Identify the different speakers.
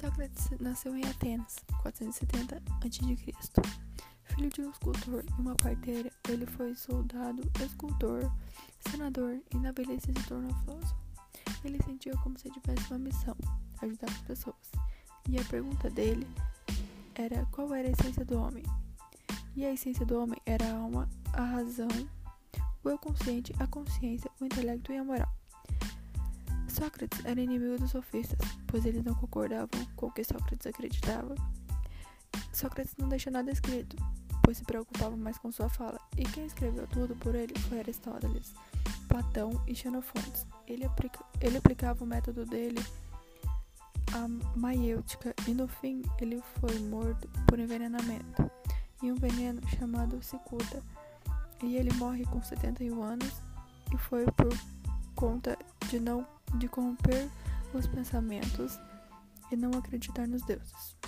Speaker 1: Sócrates nasceu em Atenas, 470 a.C. Filho de um escultor e uma parteira, ele foi soldado, escultor, senador e na velhice se tornou filósofo. Ele sentia como se tivesse uma missão, ajudar as pessoas. E a pergunta dele era qual era a essência do homem. E a essência do homem era a alma, a razão, o eu consciente, a consciência, o intelecto e a moral. Sócrates era inimigo dos sofistas, pois eles não concordavam com o que Sócrates acreditava. Sócrates não deixou nada escrito, pois se preocupava mais com sua fala, e quem escreveu tudo por ele foi Aristóteles, Platão e Xenofontes. Ele, aplica, ele aplicava o método dele à maiêutica e no fim ele foi morto por envenenamento e um veneno chamado cicuta. E ele morre com 71 anos e foi por conta de não de corromper os pensamentos e não acreditar nos deuses.